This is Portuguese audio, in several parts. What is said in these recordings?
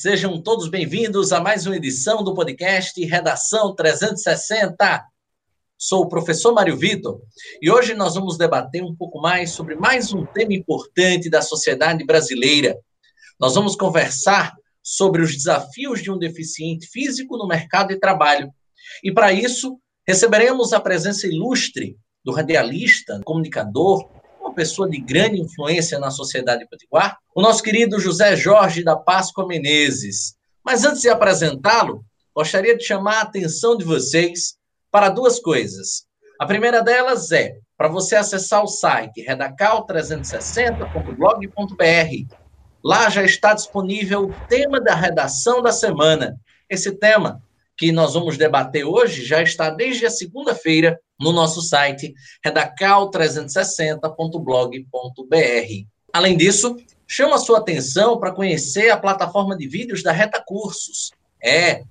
Sejam todos bem-vindos a mais uma edição do podcast Redação 360. Sou o professor Mário Vitor e hoje nós vamos debater um pouco mais sobre mais um tema importante da sociedade brasileira. Nós vamos conversar sobre os desafios de um deficiente físico no mercado de trabalho. E para isso, receberemos a presença ilustre do radialista, comunicador, uma pessoa de grande influência na sociedade potiguar, o nosso querido José Jorge da Páscoa Menezes. Mas antes de apresentá-lo, gostaria de chamar a atenção de vocês para duas coisas. A primeira delas é para você acessar o site redacal360.blog.br. Lá já está disponível o tema da redação da semana. Esse tema que nós vamos debater hoje já está desde a segunda-feira no nosso site redacal360.blog.br. Além disso, chama sua atenção para conhecer a plataforma de vídeos da Reta Cursos. É,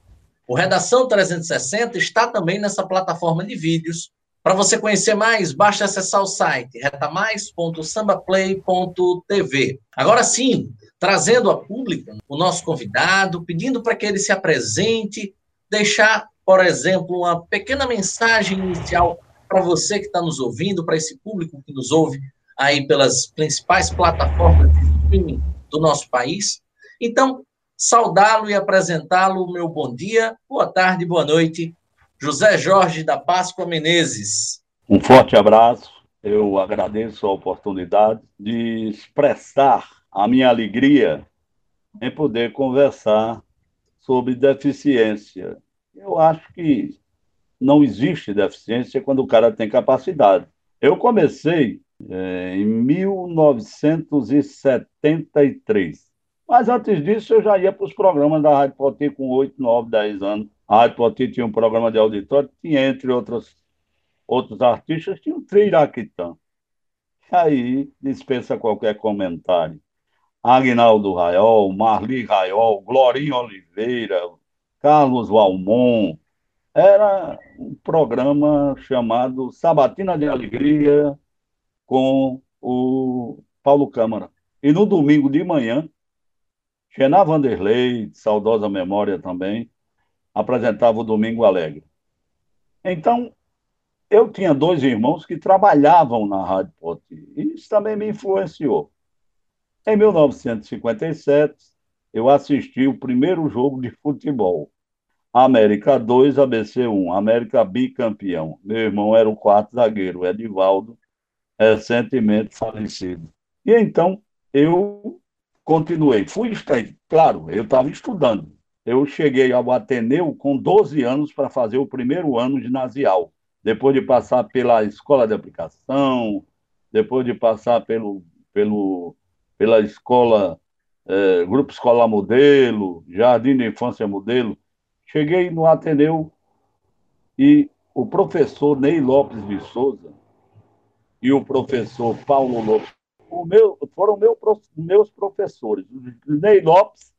o Redação 360 está também nessa plataforma de vídeos. Para você conhecer mais, basta acessar o site retamais.sambaplay.tv. Agora sim, trazendo a público o nosso convidado, pedindo para que ele se apresente, deixar, por exemplo, uma pequena mensagem inicial para você que está nos ouvindo, para esse público que nos ouve aí pelas principais plataformas do nosso país. Então, saudá-lo e apresentá-lo, meu bom dia, boa tarde, boa noite, José Jorge da Páscoa Menezes. Um forte abraço, eu agradeço a oportunidade de expressar a minha alegria em poder conversar sobre deficiência. Eu acho que não existe deficiência quando o cara tem capacidade. Eu comecei é, em 1973. Mas antes disso, eu já ia para os programas da Rádio Poti com 8, 9, 10 anos. A Rádio Poti tinha um programa de auditório, tinha, entre outros, outros artistas, tinha o Triraquitã. Aí dispensa qualquer comentário. Agnaldo Raiol, Marli Raiol, Glorinho Oliveira, Carlos Valmont. Era um programa chamado Sabatina de Alegria com o Paulo Câmara. E no domingo de manhã, Xená Vanderlei, de saudosa memória também, apresentava o Domingo Alegre. Então, eu tinha dois irmãos que trabalhavam na Rádio Poti, isso também me influenciou. Em 1957, eu assisti o primeiro jogo de futebol. América 2, ABC 1, América bicampeão. Meu irmão era o quarto zagueiro, Edivaldo, recentemente falecido. E então eu continuei. Fui, claro, eu estava estudando. Eu cheguei ao Ateneu com 12 anos para fazer o primeiro ano ginasial, depois de passar pela escola de aplicação, depois de passar pelo, pelo pela escola, é, Grupo Escolar Modelo, Jardim de Infância Modelo. Cheguei no Ateneu e o professor Ney Lopes de Souza e o professor Paulo Lopes meu, foram meu, meus professores. Ney Lopes,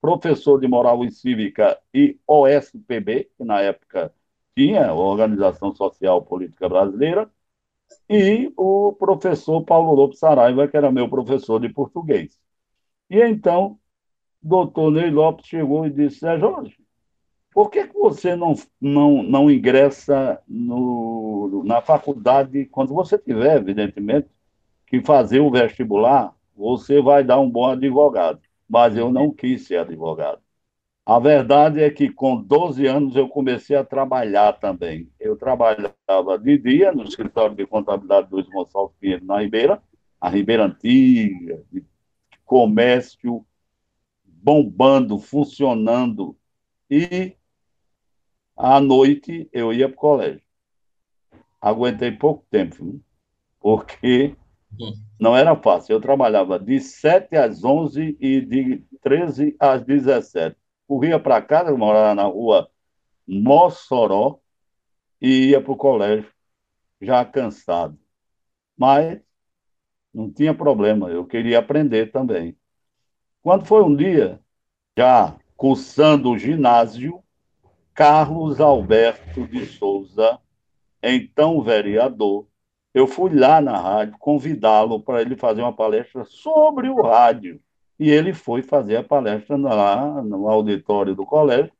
professor de Moral e Cívica e OSPB, que na época tinha Organização Social Política Brasileira, e o professor Paulo Lopes Saraiva, que era meu professor de português. E então, doutor Ney Lopes chegou e disse, Jorge, por que, que você não, não, não ingressa no, na faculdade, quando você tiver, evidentemente, que fazer o vestibular, você vai dar um bom advogado. Mas eu não quis ser advogado. A verdade é que com 12 anos eu comecei a trabalhar também. Eu trabalhava de dia no escritório de contabilidade do Gonçalves Pinheiro, na Ribeira, a Ribeira Antiga, de comércio bombando, funcionando. E à noite eu ia para o colégio. Aguentei pouco tempo, porque não era fácil. Eu trabalhava de 7 às 11 e de 13 às 17 corria para casa, eu morava na rua Mossoró, e ia para o colégio, já cansado. Mas não tinha problema, eu queria aprender também. Quando foi um dia, já cursando o ginásio, Carlos Alberto de Souza, então vereador, eu fui lá na rádio convidá-lo para ele fazer uma palestra sobre o rádio. e ele foi fazer a palestra lá no auditório do colégio,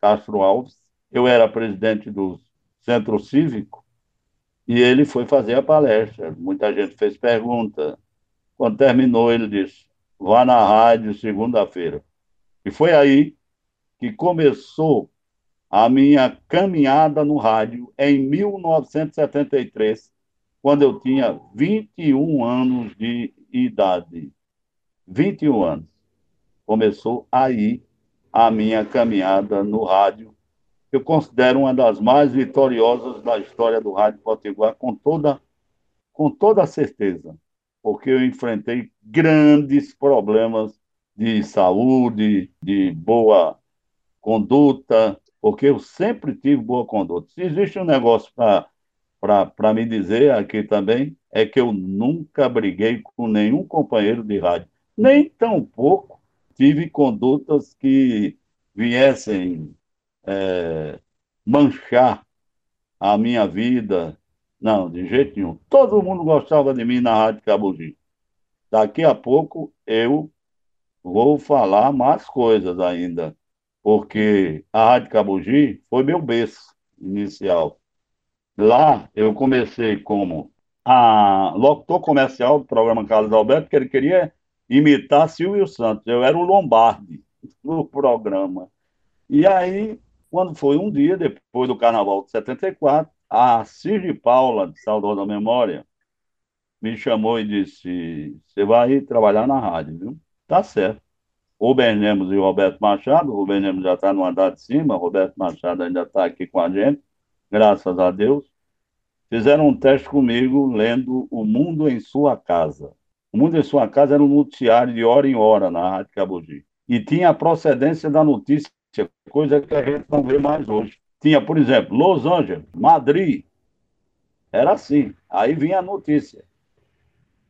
Castro Alves. Eu era presidente do centro cívico, e ele foi fazer a palestra. Muita gente fez pergunta. Quando terminou, ele disse: vá na rádio segunda-feira. E foi aí que começou a minha caminhada no rádio em 1973, quando eu tinha 21 anos de idade. 21 anos. Começou aí a minha caminhada no rádio. Eu considero uma das mais vitoriosas da história do Rádio Potiguar, com toda, com toda certeza, porque eu enfrentei grandes problemas de saúde, de boa conduta, porque eu sempre tive boa conduta. Se existe um negócio para me dizer aqui também, é que eu nunca briguei com nenhum companheiro de rádio, nem tampouco tive condutas que viessem é, manchar a minha vida. Não, de jeito nenhum. Todo mundo gostava de mim na Rádio Cabugi. Daqui a pouco eu vou falar mais coisas ainda porque a Rádio Cabugi foi meu berço inicial. Lá eu comecei como a locutor comercial do programa Carlos Alberto, que ele queria imitar Silvio Santos. Eu era o Lombardi do programa. E aí, quando foi um dia, depois do Carnaval de 74, a Cirne Paula, de Saudosa Memória, me chamou e disse: Você vai trabalhar na rádio, viu? Tá certo. Rubem Lemos e Roberto Machado. Rubem Lemos já está no andar de cima, Roberto Machado ainda está aqui com a gente, graças a Deus. Fizeram um teste comigo lendo O Mundo em Sua Casa. O Mundo em Sua Casa era um noticiário de hora em hora na Rádio Cabugi. E tinha a procedência da notícia, coisa que a gente não vê mais hoje. Tinha, por exemplo, Los Angeles, Madrid. Era assim. Aí vinha a notícia.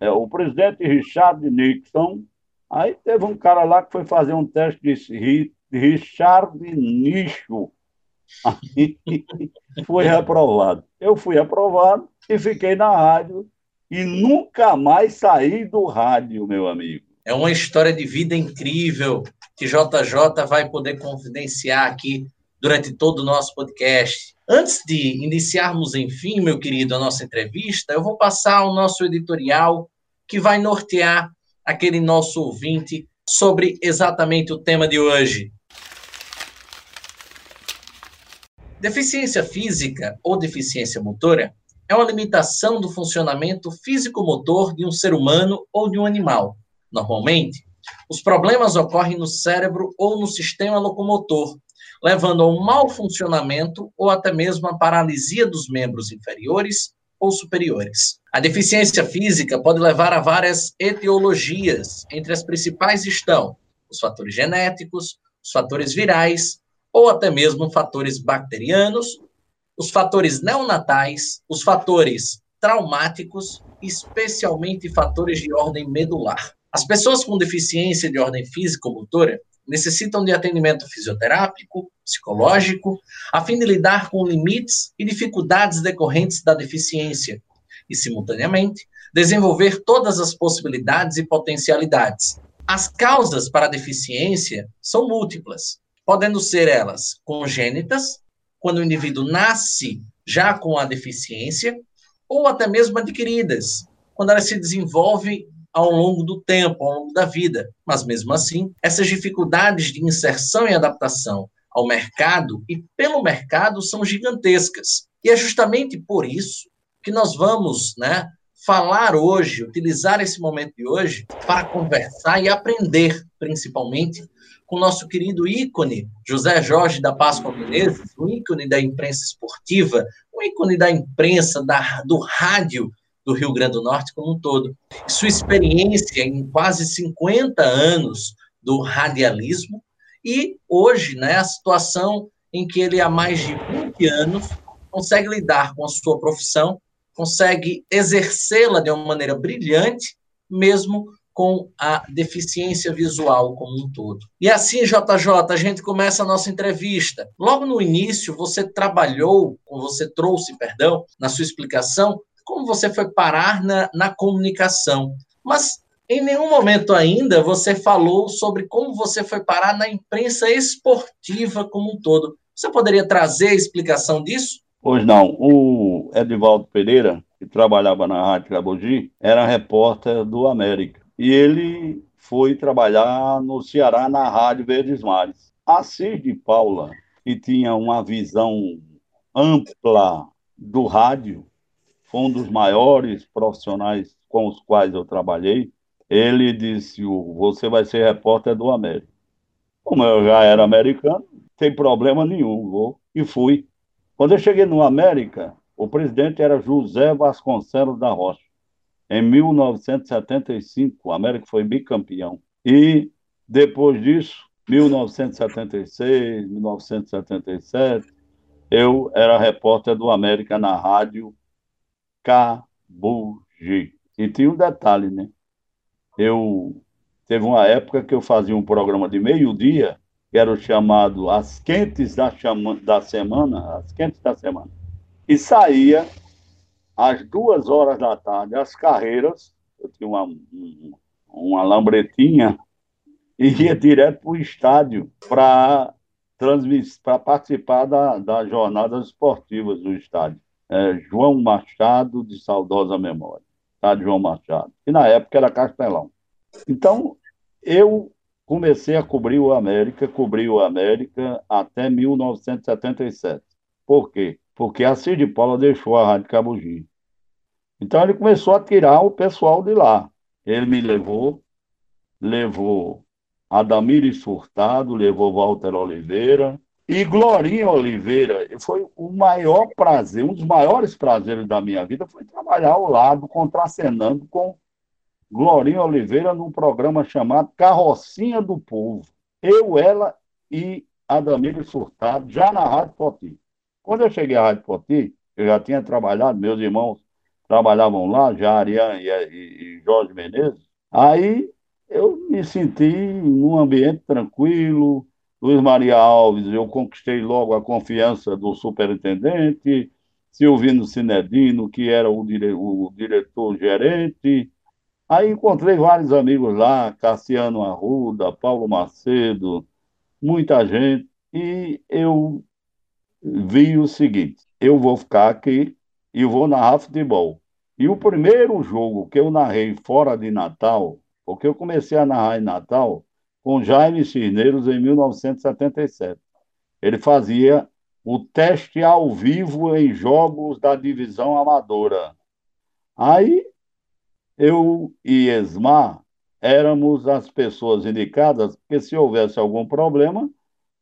É, o presidente Richard Nixon Aí teve um cara lá que foi fazer um teste de Richard Nicho. Aí foi reprovado. Eu fui aprovado e fiquei na rádio e nunca mais saí do rádio, meu amigo. É uma história de vida incrível que JJ vai poder confidenciar aqui durante todo o nosso podcast. Antes de iniciarmos, enfim, meu querido, a nossa entrevista, eu vou passar o nosso editorial que vai nortear aquele nosso ouvinte sobre exatamente o tema de hoje. Deficiência física ou deficiência motora é uma limitação do funcionamento físico-motor de um ser humano ou de um animal. Normalmente, os problemas ocorrem no cérebro ou no sistema locomotor, levando a um mau funcionamento ou até mesmo a paralisia dos membros inferiores ou superiores. A deficiência física pode levar a várias etiologias. Entre as principais estão os fatores genéticos, os fatores virais ou até mesmo fatores bacterianos, os fatores neonatais, os fatores traumáticos, especialmente fatores de ordem medular. As pessoas com deficiência de ordem físico-motora necessitam de atendimento fisioterápico, psicológico, a fim de lidar com limites e dificuldades decorrentes da deficiência e, simultaneamente, desenvolver todas as possibilidades e potencialidades. As causas para a deficiência são múltiplas, podendo ser elas congênitas, quando o indivíduo nasce já com a deficiência, ou até mesmo adquiridas, quando ela se desenvolve ao longo do tempo, ao longo da vida. Mas, mesmo assim, essas dificuldades de inserção e adaptação ao mercado e pelo mercado são gigantescas. E é justamente por isso que nós vamos né, falar hoje, utilizar esse momento de hoje para conversar e aprender, principalmente, com o nosso querido ícone, José Jorge da Páscoa Menezes, um ícone da imprensa esportiva, um ícone da imprensa, da, do rádio do Rio Grande do Norte como um todo. Sua experiência em quase 50 anos do radialismo e hoje, né, a situação em que ele há mais de 20 anos consegue lidar com a sua profissão, consegue exercê-la de uma maneira brilhante, mesmo com a deficiência visual como um todo. E assim, JJ, a gente começa a nossa entrevista. Logo no início, você trabalhou, ou você trouxe, perdão, na sua explicação, como você foi parar na, na comunicação. Mas Em nenhum momento ainda você falou sobre como você foi parar na imprensa esportiva como um todo. Você poderia trazer a explicação disso? Pois não. O Edivaldo Pereira, que trabalhava na Rádio Cabogi, era repórter do América. E ele foi trabalhar no Ceará na Rádio Verdes Mares. A Cid Paula, que tinha uma visão ampla do rádio, foi um dos maiores profissionais com os quais eu trabalhei. Ele disse: Você vai ser repórter do América. Como eu já era americano, sem problema nenhum, vou. E fui. Quando eu cheguei no América, o presidente era José Vasconcelos da Rocha. Em 1975, o América foi bicampeão. E depois disso, 1976, 1977, eu era repórter do América na rádio Cabugi. E tinha um detalhe, né? Eu teve uma época que eu fazia um programa de meio-dia, que era o chamado As Quentes da, Chama, da Semana, As Quentes da Semana. E saía às duas horas da tarde, as carreiras, eu tinha uma, uma lambretinha, e ia direto para o estádio para para participar da, das jornadas esportivas do estádio. É, João Machado, de saudosa memória. Estádio João Machado. E na época era Castelão. Então, eu comecei a cobrir o América, cobri o América até 1977. Por quê? Porque a Cid Paula deixou a Rádio Cabugi. Então ele começou a tirar o pessoal de lá. Ele me levou, levou Adamires Furtado, levou Walter Oliveira e Glorinha Oliveira. Foi o maior prazer, um dos maiores prazeres da minha vida foi trabalhar ao lado, contracenando com Glorinha Oliveira num programa chamado Carrocinha do Povo. Eu, ela e Adamires Furtado, já na Rádio Poti. Quando eu cheguei à Rádio Poti, eu já tinha trabalhado, meus irmãos trabalhavam lá, já Ariane e, e Jorge Menezes. Aí eu me senti num ambiente tranquilo. Luiz Maria Alves, eu conquistei logo a confiança do superintendente, Silvino Sinedino, que era o, dire... o diretor-gerente. Aí encontrei vários amigos lá, Cassiano Arruda, Paulo Macedo, muita gente, e eu vi o seguinte: eu vou ficar aqui e vou narrar futebol. E o primeiro jogo que eu narrei fora de Natal porque eu comecei a narrar em Natal com Jaime Cisneiros em 1977. Ele fazia o teste ao vivo em jogos da divisão amadora. Aí eu e Esmar éramos as pessoas indicadas, porque se houvesse algum problema,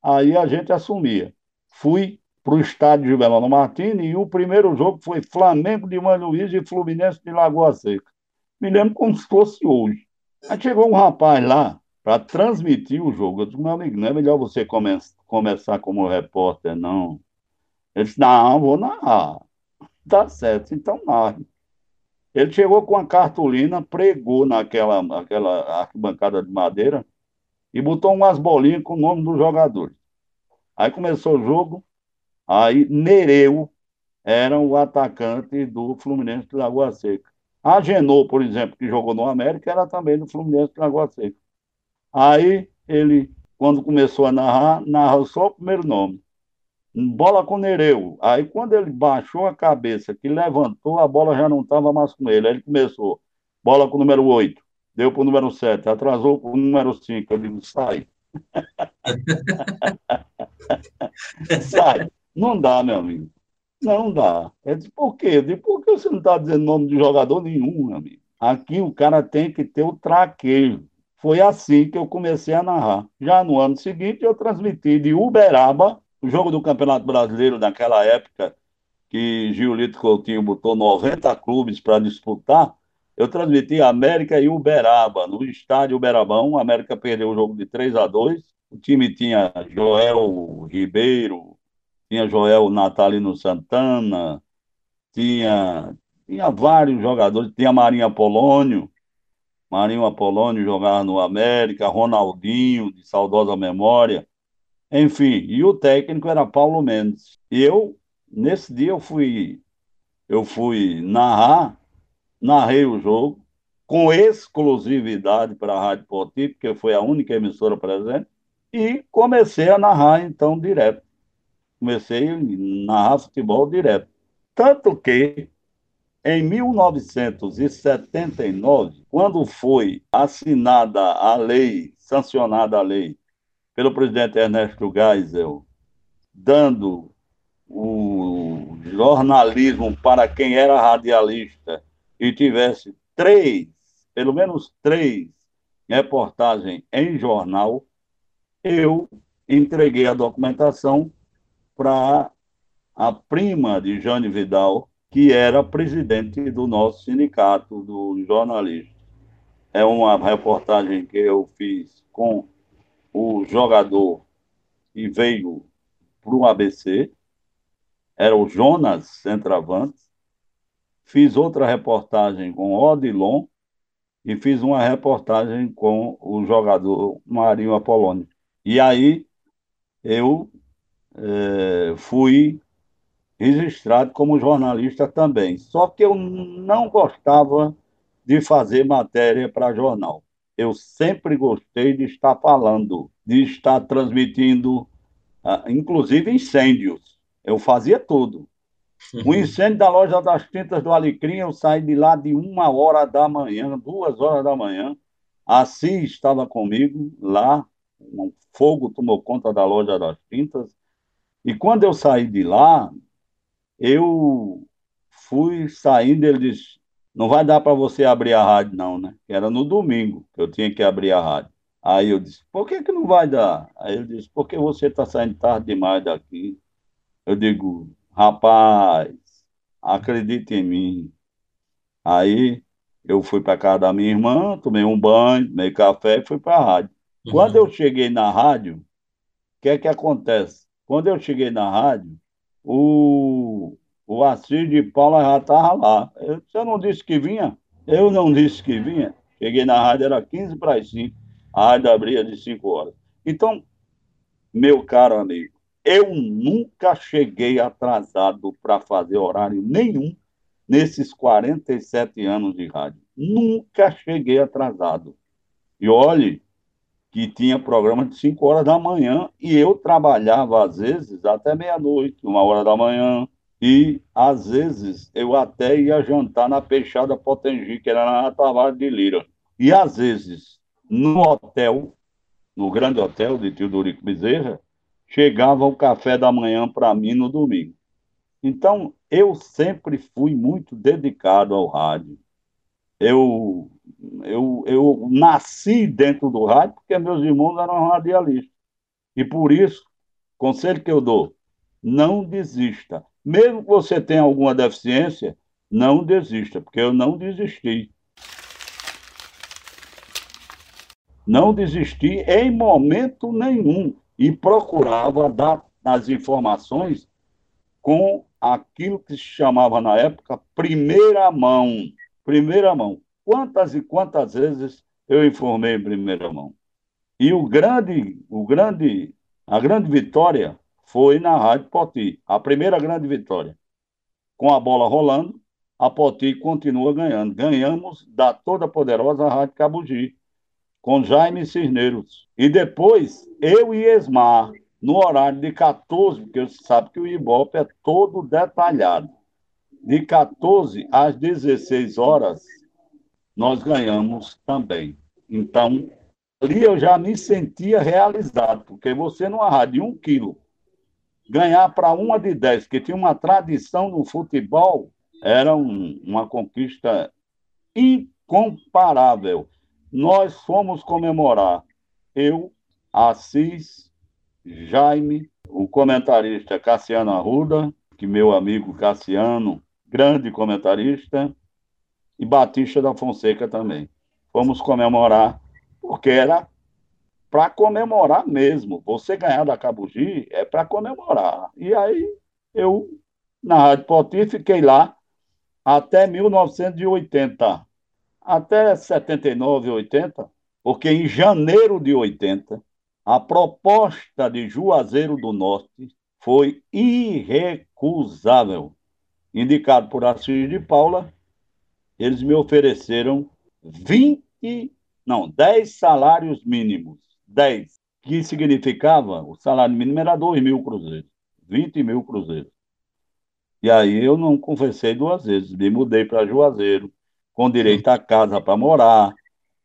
aí a gente assumia. Fui para o estádio de Belano Martini e o primeiro jogo foi Flamengo de Mãe Luiz e Fluminense de Lagoa Seca. Me lembro como se fosse hoje. Aí chegou um rapaz lá para transmitir o jogo. Eu disse, meu amigo, não é melhor você come começar como repórter, não. Ele disse, não, vou narrar. Tá certo, então narre. Ele chegou com a cartolina, pregou naquela aquela arquibancada de madeira e botou umas bolinhas com o nome dos jogadores. Aí começou o jogo, aí Nereu era o atacante do Fluminense de Lagoa Seca. A Genô, por exemplo, que jogou no América, era também do Fluminense de Lagoa Seca. Aí ele, quando começou a narrar, narrou só o primeiro nome. Bola com Nereu. Aí quando ele baixou a cabeça, que levantou, a bola já não estava mais com ele. Aí ele começou. Bola com o número 8. Deu para o número 7. Atrasou para o número 5. Eu digo, sai. sai. Não dá, meu amigo. Não dá. É de por quê? De por que você não está dizendo nome de jogador nenhum, meu amigo? Aqui o cara tem que ter o traquejo. Foi assim que eu comecei a narrar. Já no ano seguinte, eu transmiti de Uberaba, o jogo do Campeonato Brasileiro naquela época, que Giolito Coutinho botou 90 clubes para disputar. Eu transmiti América e Uberaba, no estádio Uberabão. A América perdeu o jogo de 3 a 2. O time tinha Joel Ribeiro, tinha Joel Natalino Santana, tinha, tinha vários jogadores, tinha Marinho Apolônio, Marinho Apolônio jogava no América, Ronaldinho, de saudosa memória, enfim, e o técnico era Paulo Mendes. Eu, nesse dia, eu fui, eu fui narrar, narrei o jogo, com exclusividade para a Rádio Poti, porque foi a única emissora presente, e comecei a narrar, então, direto. Comecei a narrar futebol direto. Tanto que, em 1979, quando foi assinada a lei, sancionada a lei, pelo presidente Ernesto Geisel, dando o jornalismo para quem era radialista e tivesse três, pelo menos três reportagens em jornal, eu entreguei a documentação para a prima de Jane Vidal, que era presidente do nosso sindicato do jornalista. É uma reportagem que eu fiz com o jogador que veio para o ABC, era o Jonas Centravante. Fiz outra reportagem com Odilon e fiz uma reportagem com o jogador Marinho Apolônio. E aí eu é, fui registrado como jornalista também. Só que eu não gostava de fazer matéria para jornal. Eu sempre gostei de estar falando, de estar transmitindo, ah, inclusive incêndios. Eu fazia tudo. O incêndio da loja das tintas do Alecrim, eu saí de lá de uma hora da manhã, duas horas da manhã. Assim estava comigo lá, um fogo tomou conta da loja das tintas. E quando eu saí de lá, eu fui saindo, ele disse, não vai dar para você abrir a rádio não, né? Era no domingo que eu tinha que abrir a rádio. Aí eu disse, por que que não vai dar? Aí ele disse, porque você está saindo tarde demais daqui. Eu digo, rapaz, acredite em mim. Aí eu fui para casa da minha irmã, tomei um banho, tomei café e fui para a rádio. Uhum. Quando eu cheguei na rádio, o que é que acontece? Quando eu cheguei na rádio, o, o Assis de Paula já estava lá. Eu, você não disse que vinha? Eu não disse que vinha. Cheguei na rádio, era 15 para as 5. A rádio abria de 5 horas. Então, meu caro amigo, eu nunca cheguei atrasado para fazer horário nenhum nesses 47 anos de rádio. Nunca cheguei atrasado. E olhe que tinha programa de 5 horas da manhã e eu trabalhava, às vezes, até meia-noite, uma hora da manhã. E, às vezes, eu até ia jantar na Peixada Potengi, que era na Tavares de Lira. E, às vezes, no hotel, no grande hotel de Teodorico Bezerra, chegava o café da manhã para mim no domingo. Então, eu sempre fui muito dedicado ao rádio. Eu, eu, eu nasci dentro do rádio porque meus irmãos eram radialistas. E por isso, conselho que eu dou, não desista. Mesmo que você tenha alguma deficiência, não desista, porque eu não desisti. Não desisti em momento nenhum e procurava dar as informações com aquilo que se chamava na época primeira mão. Primeira mão. Quantas e quantas vezes eu informei em primeira mão? E o grande, o grande, a grande vitória foi na Rádio Poti, a primeira grande vitória. Com a bola rolando, a Poti continua ganhando. Ganhamos da toda poderosa Rádio Cabugi, com Jaime Cisneiros. E depois, eu e Esmar, no horário de 14, porque você sabe que o Ibope é todo detalhado. De 14 às 16 horas, nós ganhamos também. Então, ali eu já me sentia realizado, porque você numa rádio de um quilo, ganhar para uma de 10, que tinha uma tradição no futebol, era um, uma conquista incomparável nós fomos comemorar. Eu, Assis, Jaime, o comentarista Cassiano Arruda, que meu amigo Cassiano, grande comentarista, e Batista da Fonseca também. Fomos comemorar, porque era para comemorar mesmo. Você ganhar da Cabugi é para comemorar. E aí eu, na Rádio Poti, fiquei lá até 1980 até 79, 80, porque em janeiro de 80, a proposta de Juazeiro do Norte foi irrecusável. Indicado por Assis de Paula, eles me ofereceram 20, não, 10 salários mínimos. 10. Que significava, o salário mínimo era 2 mil cruzeiros. 20 mil cruzeiros. E aí eu não conversei duas vezes. Me mudei para Juazeiro, com direito a casa para morar,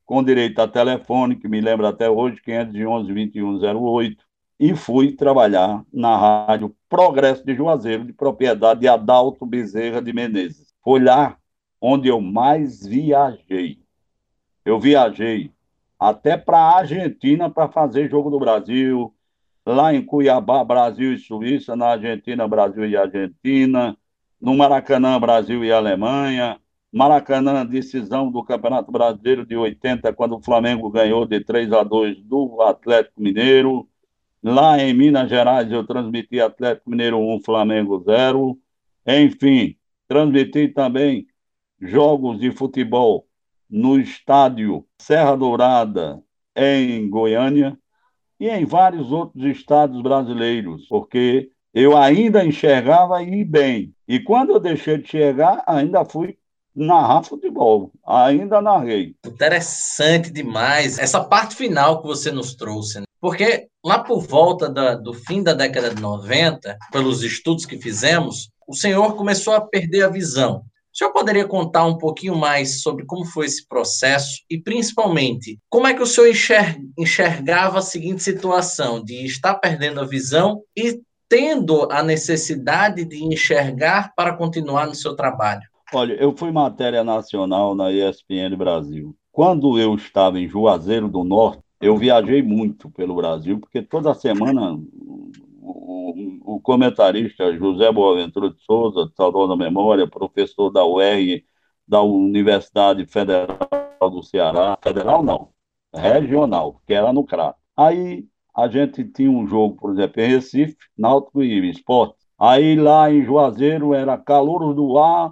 com direito a telefone, que me lembra até hoje, 511 2108, e fui trabalhar na rádio Progresso de Juazeiro, de propriedade de Adalto Bezerra de Menezes. Foi lá onde eu mais viajei. Eu viajei até para a Argentina para fazer jogo do Brasil, lá em Cuiabá, Brasil e Suíça, na Argentina, Brasil e Argentina, no Maracanã, Brasil e Alemanha, Maracanã, decisão do Campeonato Brasileiro de 80, quando o Flamengo ganhou de 3 a 2 do Atlético Mineiro. Lá em Minas Gerais, eu transmiti Atlético Mineiro 1, Flamengo 0. Enfim, transmiti também jogos de futebol no estádio Serra Dourada, em Goiânia, e em vários outros estados brasileiros, porque eu ainda enxergava ir bem. E quando eu deixei de chegar, ainda fui narrar futebol. Ainda narrei. Interessante demais essa parte final que você nos trouxe. Né? Porque lá por volta da, do fim da década de 90, pelos estudos que fizemos, o senhor começou a perder a visão. O senhor poderia contar um pouquinho mais sobre como foi esse processo e, principalmente, como é que o senhor enxergava a seguinte situação de estar perdendo a visão e tendo a necessidade de enxergar para continuar no seu trabalho? Olha, eu fui matéria nacional na ESPN Brasil. Quando eu estava em Juazeiro do Norte, eu viajei muito pelo Brasil, porque toda semana o, comentarista José Boaventura de Souza, de saudosa memória, professor da UER, da Universidade Federal do Ceará, federal não, regional, que era no CRA. Aí a gente tinha um jogo, por exemplo, em Recife, Náutico e Esporte. Aí lá em Juazeiro era Calouros do Ar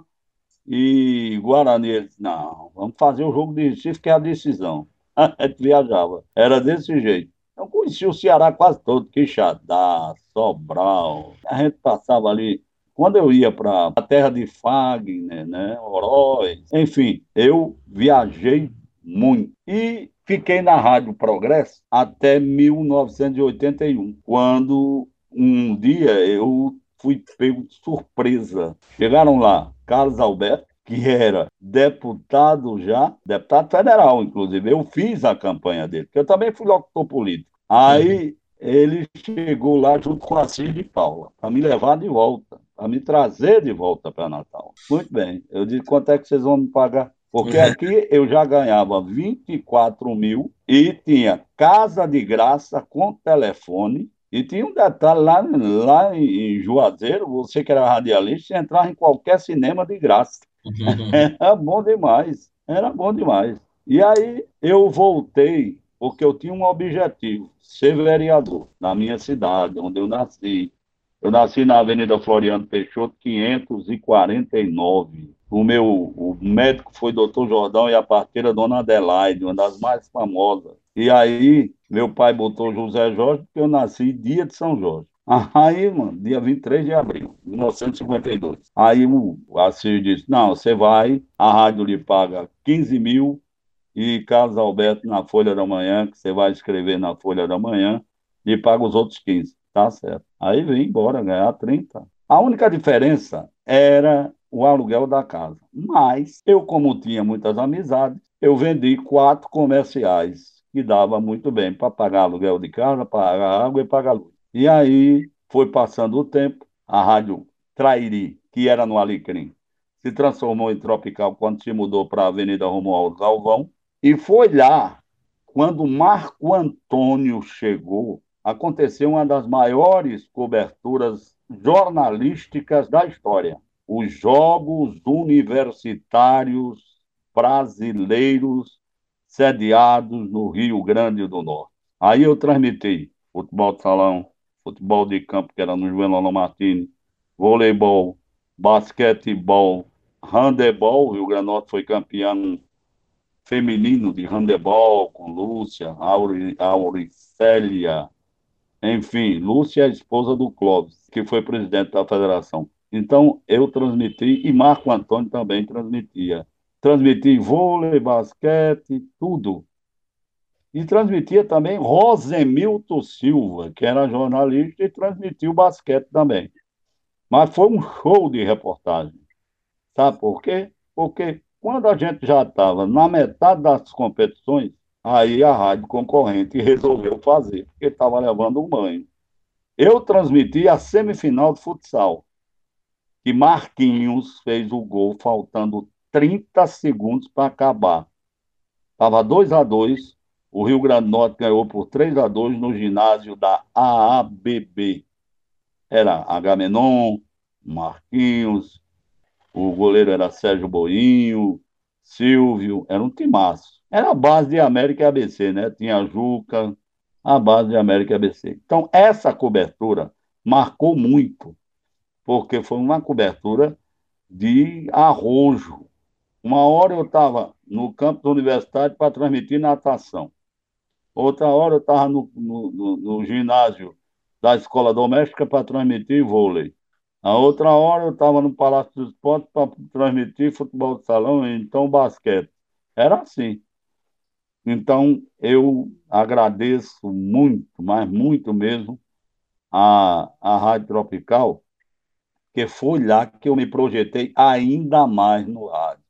e Guarani, não, vamos fazer o jogo de Recife, que é a decisão. A gente viajava. Era desse jeito. Eu conheci o Ceará quase todo, Quixadá, Sobral. A gente passava ali. Quando eu ia para a terra de Fagner, né, Oroz, enfim, eu viajei muito. E fiquei na Rádio Progresso até 1981, quando um dia eu fui pego de surpresa. Chegaram lá Carlos Alberto, que era deputado já, deputado federal, inclusive. Eu fiz a campanha dele, porque eu também fui locutor político. Aí ele chegou lá junto com a Cid de Paula, para me levar de volta, para me trazer de volta para Natal. Muito bem. Eu disse, quanto é que vocês vão me pagar? Porque uhum. aqui eu já ganhava 24 mil e tinha casa de graça com telefone e tinha um detalhe lá, lá em Juazeiro, você que era radialista, entrava em qualquer cinema de graça. Uhum. Era bom demais, era bom demais. E aí eu voltei, porque eu tinha um objetivo, ser vereador na minha cidade, onde eu nasci. Eu nasci na Avenida Floriano Peixoto, 549. O meu o médico foi doutor Jordão e a parteira dona Adelaide, uma das mais famosas. E aí, meu pai botou José Jorge, porque eu nasci dia de São Jorge. Aí, mano, dia 23 de abril de 1952. Aí o Assis disse: Não, você vai, a rádio lhe paga 15 mil e Carlos Alberto na Folha da Manhã, que você vai escrever na Folha da Manhã, lhe paga os outros 15. Tá certo. Aí vem embora ganhar 30. A única diferença era o aluguel da casa. Mas eu, como tinha muitas amizades, eu vendi quatro comerciais que dava muito bem para pagar aluguel de casa, pagar água e pagar luz. E aí foi passando o tempo, a rádio Trairi, que era no Alecrim, se transformou em Tropical quando se mudou para a Avenida Romualdo Galvão. E foi lá, quando Marco Antônio chegou, aconteceu uma das maiores coberturas jornalísticas da história. Os Jogos Universitários Brasileiros sediados no Rio Grande do Norte. Aí eu transmiti futebol de salão, futebol de campo, que era no Joelano Martini, voleibol, basquetebol, handebol, o Rio Grande do Norte foi campeão feminino de handebol com Lúcia, Auri, Auricélia, enfim, Lúcia é a esposa do Clóvis, que foi presidente da federação. Então, eu transmiti e Marco Antônio também transmitia. transmiti vôlei, basquete, tudo. E transmitia também Rosemilton Silva, que era jornalista e transmitia o basquete também. Mas foi um show de reportagem. Sabe por quê? Porque quando a gente já estava na metade das competições, aí a rádio concorrente resolveu fazer, porque estava levando um banho. Eu transmiti a semifinal de futsal, que Marquinhos fez o gol faltando 30 segundos para acabar. Estava 2 a 2 o Rio Grande do Norte ganhou por 3 a 2 no ginásio da AABB. Era Agamenon, Marquinhos, o goleiro era Sérgio Boinho, Silvio, era um timaço. Era a base de América e ABC, né? Tinha a Juca, a base de América e ABC. Então, essa cobertura marcou muito, porque foi uma cobertura de arrojo. Uma hora eu estava no campo da universidade para transmitir natação. Outra hora eu estava no, no, no, no ginásio da escola doméstica para transmitir vôlei. A outra hora eu estava no Palácio dos Esportes para transmitir futebol de salão e então basquete. Era assim. Então, eu agradeço muito, mas muito mesmo, a, a Rádio Tropical, que foi lá que eu me projetei ainda mais no rádio.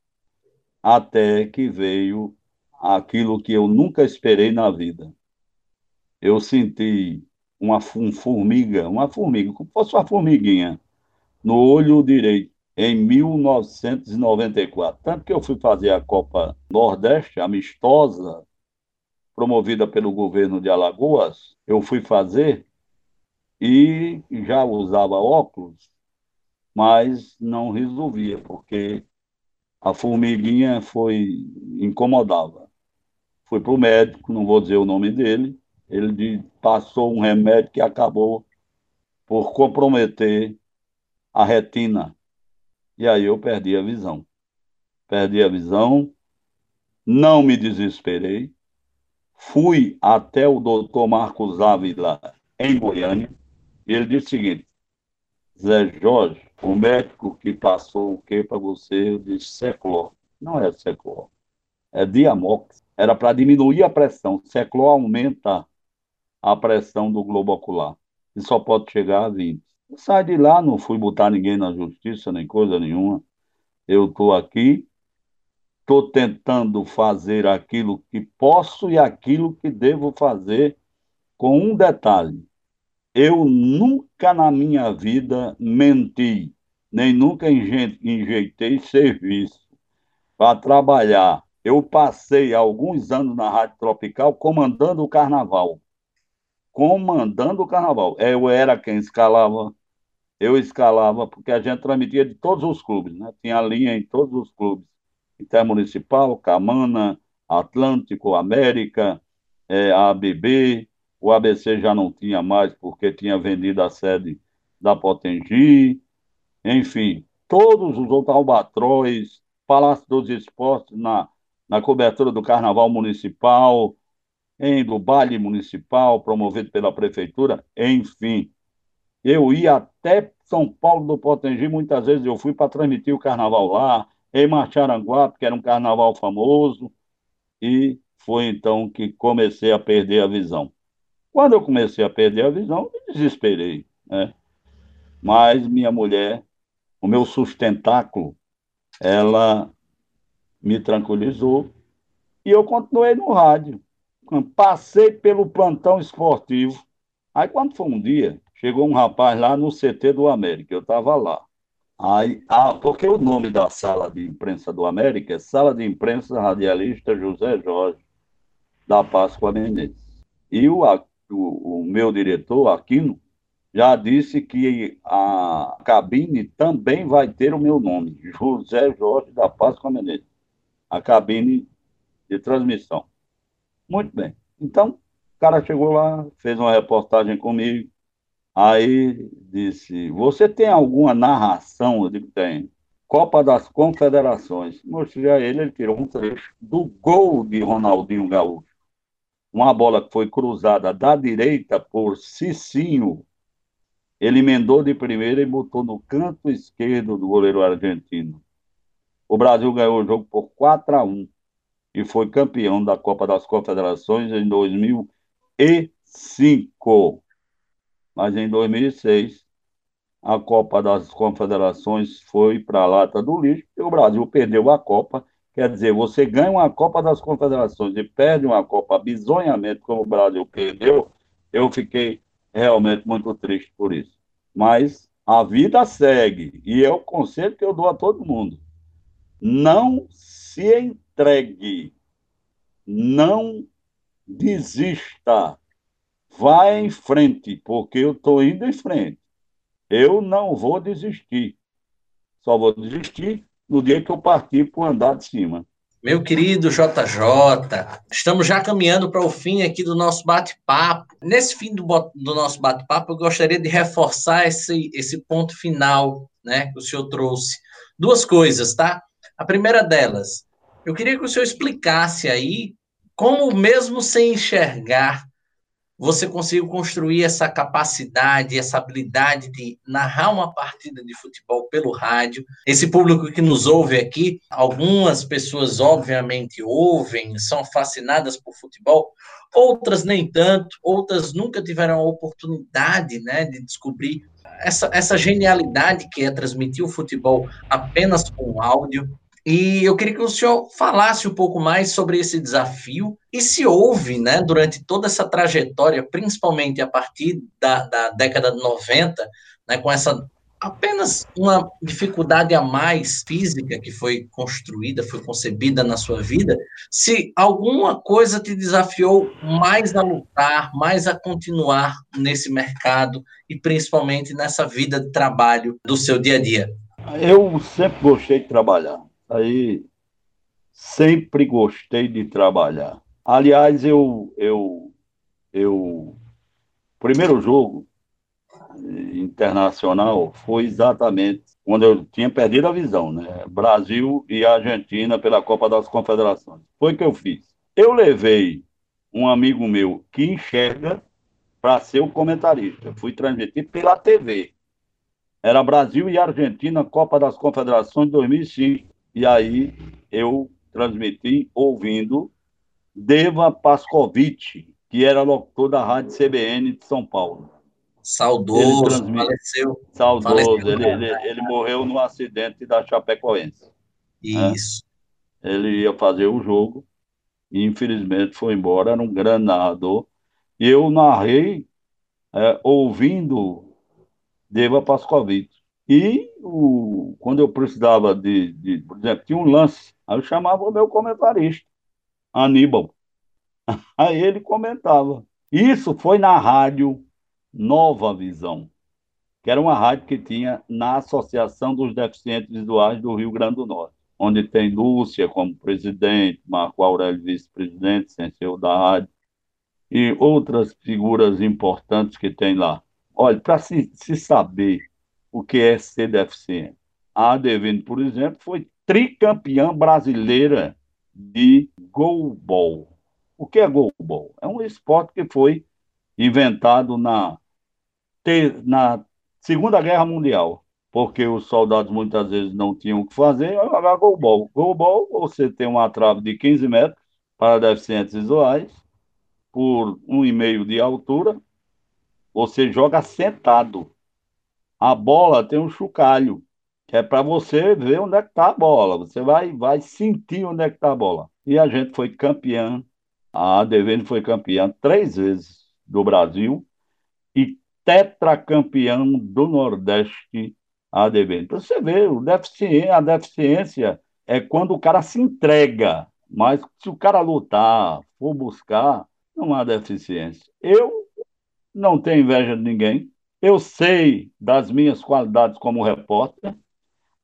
Até que veio aquilo que eu nunca esperei na vida. Eu senti uma um formiga, uma formiga, como se fosse uma formiguinha, no olho direito, em 1994. Tanto que eu fui fazer a Copa Nordeste, amistosa, promovida pelo governo de Alagoas, eu fui fazer e já usava óculos, mas não resolvia, porque a formiguinha foi incomodava fui para o médico, não vou dizer o nome dele, ele passou um remédio que acabou por comprometer a retina. E aí eu perdi a visão. Perdi a visão, não me desesperei, fui até o doutor Marcos Ávila, em Goiânia, e ele disse o seguinte, Zé Jorge, o médico que passou o que para você? Eu disse, Seclor. Não é Seclor, é Diamox era para diminuir a pressão. Seclor aumenta a pressão do globo ocular. E só pode chegar a 20. Eu saí de lá, não fui botar ninguém na justiça, nem coisa nenhuma. Eu estou aqui, estou tentando fazer aquilo que posso e aquilo que devo fazer, com um detalhe. Eu nunca na minha vida menti, nem nunca enjeitei serviço para trabalhar eu passei alguns anos na Rádio Tropical comandando o carnaval. Comandando o carnaval. Eu era quem escalava, eu escalava, porque a gente transmitia de todos os clubes, né? Tinha linha em todos os clubes. Intermunicipal, Camana, Atlântico, América, é, ABB, o ABC já não tinha mais porque tinha vendido a sede da Potengi, enfim, todos os outros Albatróis, Palácio dos Esportes na na cobertura do Carnaval Municipal, em do baile municipal promovido pela prefeitura, enfim. Eu ia até São Paulo do Potengi, muitas vezes eu fui para transmitir o carnaval lá, em Macharanguá, que era um carnaval famoso, e foi então que comecei a perder a visão. Quando eu comecei a perder a visão, me desesperei, né? Mas minha mulher, o meu sustentáculo, ela me tranquilizou e eu continuei no rádio. Passei pelo plantão esportivo. Aí, quando foi um dia, chegou um rapaz lá no CT do América, eu estava lá. Aí, ah, porque o nome da sala de imprensa do América é Sala de Imprensa Radialista José Jorge, da Páscoa Menezes. E o, o, o meu diretor, Aquino, já disse que a cabine também vai ter o meu nome, José Jorge da Páscoa Menezes a cabine de transmissão. Muito bem. Então, o cara chegou lá, fez uma reportagem comigo, aí disse: Você tem alguma narração? Eu digo: Tem. Copa das Confederações. Mostrei a ele, ele tirou um trecho do gol de Ronaldinho Gaúcho. Uma bola que foi cruzada da direita por Cicinho. Ele emendou de primeira e botou no canto esquerdo do goleiro argentino. O Brasil ganhou o jogo por 4 a 1 e foi campeão da Copa das Confederações em 2005. Mas em 2006, a Copa das Confederações foi para a lata do lixo e o Brasil perdeu a Copa. Quer dizer, você ganha uma Copa das Confederações e perde uma Copa bizonhamente, como o Brasil perdeu, eu fiquei realmente muito triste por isso. Mas a vida segue e é o conselho que eu dou a todo mundo. Não se entregue, não desista, vá em frente, porque eu estou indo em frente. Eu não vou desistir. Só vou desistir no dia que eu partir para andar de cima. Meu querido JJ, estamos já caminhando para o fim aqui do nosso bate-papo. Nesse fim do, do nosso bate-papo, eu gostaria de reforçar esse, esse ponto final né, que o senhor trouxe. Duas coisas, tá? A primeira delas, eu queria que o senhor explicasse aí como, mesmo sem enxergar, você conseguiu construir essa capacidade, essa habilidade de narrar uma partida de futebol pelo rádio. Esse público que nos ouve aqui, algumas pessoas obviamente ouvem, são fascinadas por futebol, outras nem tanto, outras nunca tiveram a oportunidade, né, de descobrir essa, essa genialidade que é transmitir o futebol apenas com áudio. E eu queria que o senhor falasse um pouco mais sobre esse desafio e se houve, né, durante toda essa trajetória, principalmente a partir da, da década de 90, né, com essa apenas uma dificuldade a mais física que foi construída, foi concebida na sua vida, se alguma coisa te desafiou mais a lutar, mais a continuar nesse mercado e principalmente nessa vida de trabalho do seu dia a dia. Eu sempre gostei de trabalhar Aí sempre gostei de trabalhar. Aliás, eu eu eu primeiro jogo internacional foi exatamente quando eu tinha perdido a visão, né? Brasil e Argentina pela Copa das Confederações. Foi o que eu fiz. Eu levei um amigo meu que enxerga para ser o comentarista. Fui transmitir pela TV. Era Brasil e Argentina, Copa das Confederações 2005. E aí eu transmiti ouvindo Deva Pascovitch, que era locutor da Rádio CBN de São Paulo. Saudoso, faleceu. Saudoso, faleceu, ele, ele, ele, morreu no acidente da Chapecoense. Né? Isso. Né? Ele ia fazer o jogo e infelizmente foi embora, era um grande narrador. E eu narrei é, ouvindo Deva Pascovitch. E o, quando eu precisava de, de, por exemplo, tinha um lance, aí eu chamava o meu comentarista, Aníbal. Aí ele comentava. Isso foi na rádio Nova Visão, que era uma rádio que tinha na Associação dos Deficientes Visuais do Rio Grande do Norte, onde tem Lúcia como presidente, Marco Aurélio vice-presidente, senseu da rádio, e outras figuras importantes que tem lá. Olha, para se, se saber o que é ser deficiente. A Adevine, por exemplo, foi tricampeã brasileira de goalball. O que é goalball? É um esporte que foi inventado na, na Segunda Guerra Mundial, porque os soldados muitas vezes não tinham o que fazer, é jogar goalball. Goalball, você tem uma trave de 15 metros para deficientes visuais, por um e meio de altura, você joga sentado a bola tem um chocalho, que é para você ver onde é que está a bola. Você vai, vai sentir onde é que está a bola. E a gente foi campeã, a ADVN foi campeã três vezes do Brasil e tetracampeão do Nordeste a ADVN. Para você ver, o deficiência, a deficiência é quando o cara se entrega, mas se o cara lutar, for buscar, não há deficiência. Eu não tenho inveja de ninguém, eu sei das minhas qualidades como repórter.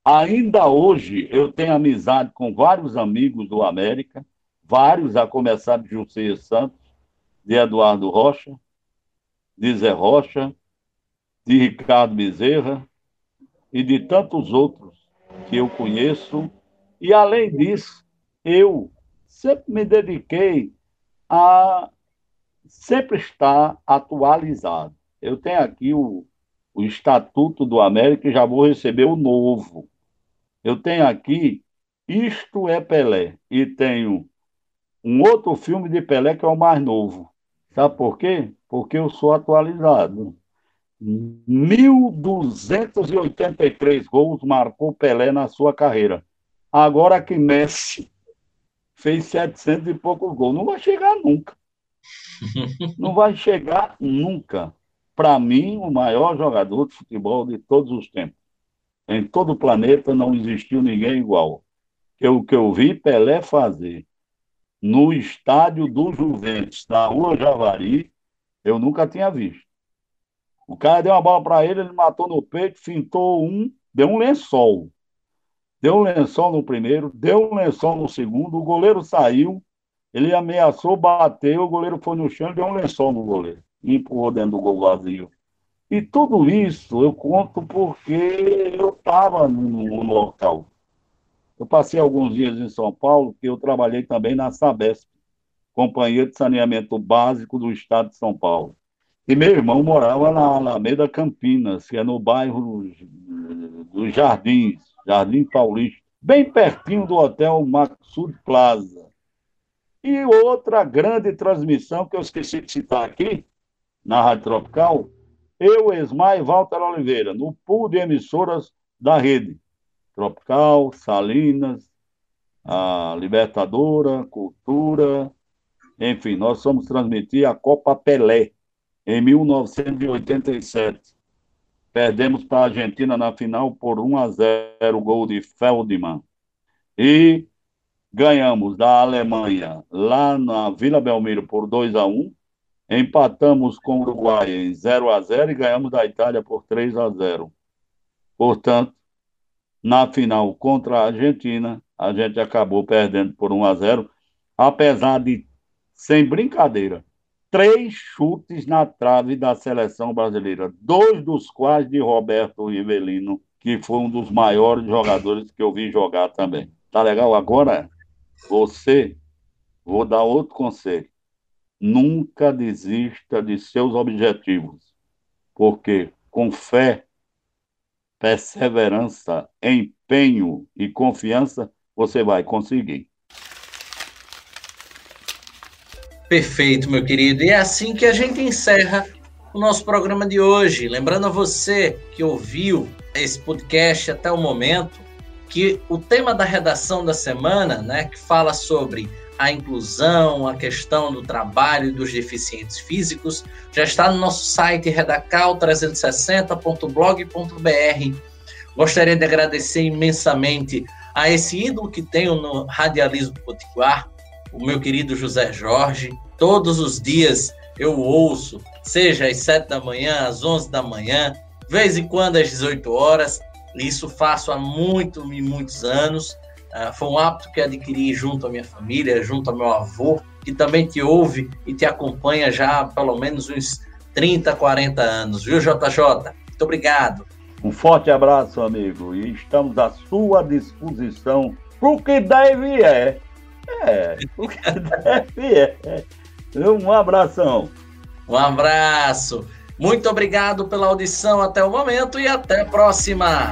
Ainda hoje eu tenho amizade com vários amigos do América, vários, a começar de José Santos, de Eduardo Rocha, de Zé Rocha, de Ricardo Bezerra e de tantos outros que eu conheço. E, além disso, eu sempre me dediquei a sempre estar atualizado. Eu tenho aqui o, o Estatuto do América e já vou receber o novo. Eu tenho aqui Isto é Pelé. E tenho um outro filme de Pelé que é o mais novo. Sabe por quê? Porque eu sou atualizado. 1.283 gols marcou Pelé na sua carreira. Agora que Messi fez 700 e poucos gols. Não vai chegar nunca. Não vai chegar nunca. Para mim, o maior jogador de futebol de todos os tempos. Em todo o planeta não existiu ninguém igual. O que eu vi Pelé fazer no estádio do Juventus, na Rua Javari, eu nunca tinha visto. O cara deu uma bola para ele, ele matou no peito, fintou um, deu um lençol. Deu um lençol no primeiro, deu um lençol no segundo, o goleiro saiu, ele ameaçou bater, o goleiro foi no chão e deu um lençol no goleiro. E empurrou dentro do gol vazio. E tudo isso eu conto porque eu estava no, local. Eu passei alguns dias em São Paulo, que eu trabalhei também na Sabesp, Companhia de Saneamento Básico do Estado de São Paulo. E meu irmão morava na Alameda Campinas, que é no bairro dos Jardins, Jardim Paulista, bem pertinho do hotel Maxud Plaza. E outra grande transmissão que eu esqueci de citar aqui, na Rádio Tropical, eu, Esmai e Walter Oliveira, no pool de emissoras da rede. Tropical, Salinas, a Libertadora, Cultura, enfim, nós vamos transmitir a Copa Pelé em 1987. Perdemos para a Argentina na final por 1 a 0, gol de Feldman. E ganhamos da Alemanha lá na Vila Belmiro por 2 a 1. Empatamos com o Uruguai em 0 a 0 e ganhamos da Itália por 3 a 0. Portanto, na final contra a Argentina, a gente acabou perdendo por 1 a 0, apesar de sem brincadeira, três chutes na trave da seleção brasileira, dois dos quais de Roberto Rivelino, que foi um dos maiores jogadores que eu vi jogar também. Tá legal? Agora, você, vou dar outro conselho. Nunca desista de seus objetivos, porque com fé, perseverança, empenho e confiança, você vai conseguir. Perfeito, meu querido. E é assim que a gente encerra o nosso programa de hoje. Lembrando a você que ouviu esse podcast até o momento, que o tema da redação da semana, né, que fala sobre a inclusão, a questão do trabalho dos deficientes físicos, já está no nosso site redacal360.blog.br. Gostaria de agradecer imensamente a esse ídolo que tenho no radialismo potiguar, o meu querido José Jorge. Todos os dias eu ouço, seja às 7 da manhã, às 11 da manhã, vez em quando às 18 horas. Isso faço há muito e muitos anos. Uh, foi um hábito que adquiri junto à minha família, junto ao meu avô, que também te ouve e te acompanha já há pelo menos uns 30, 40 anos, viu, JJ? Muito obrigado. Um forte abraço, amigo, e estamos à sua disposição para o que deve é. É, o que deve é. Um abração. Um abraço. Muito obrigado pela audição até o momento e até a próxima.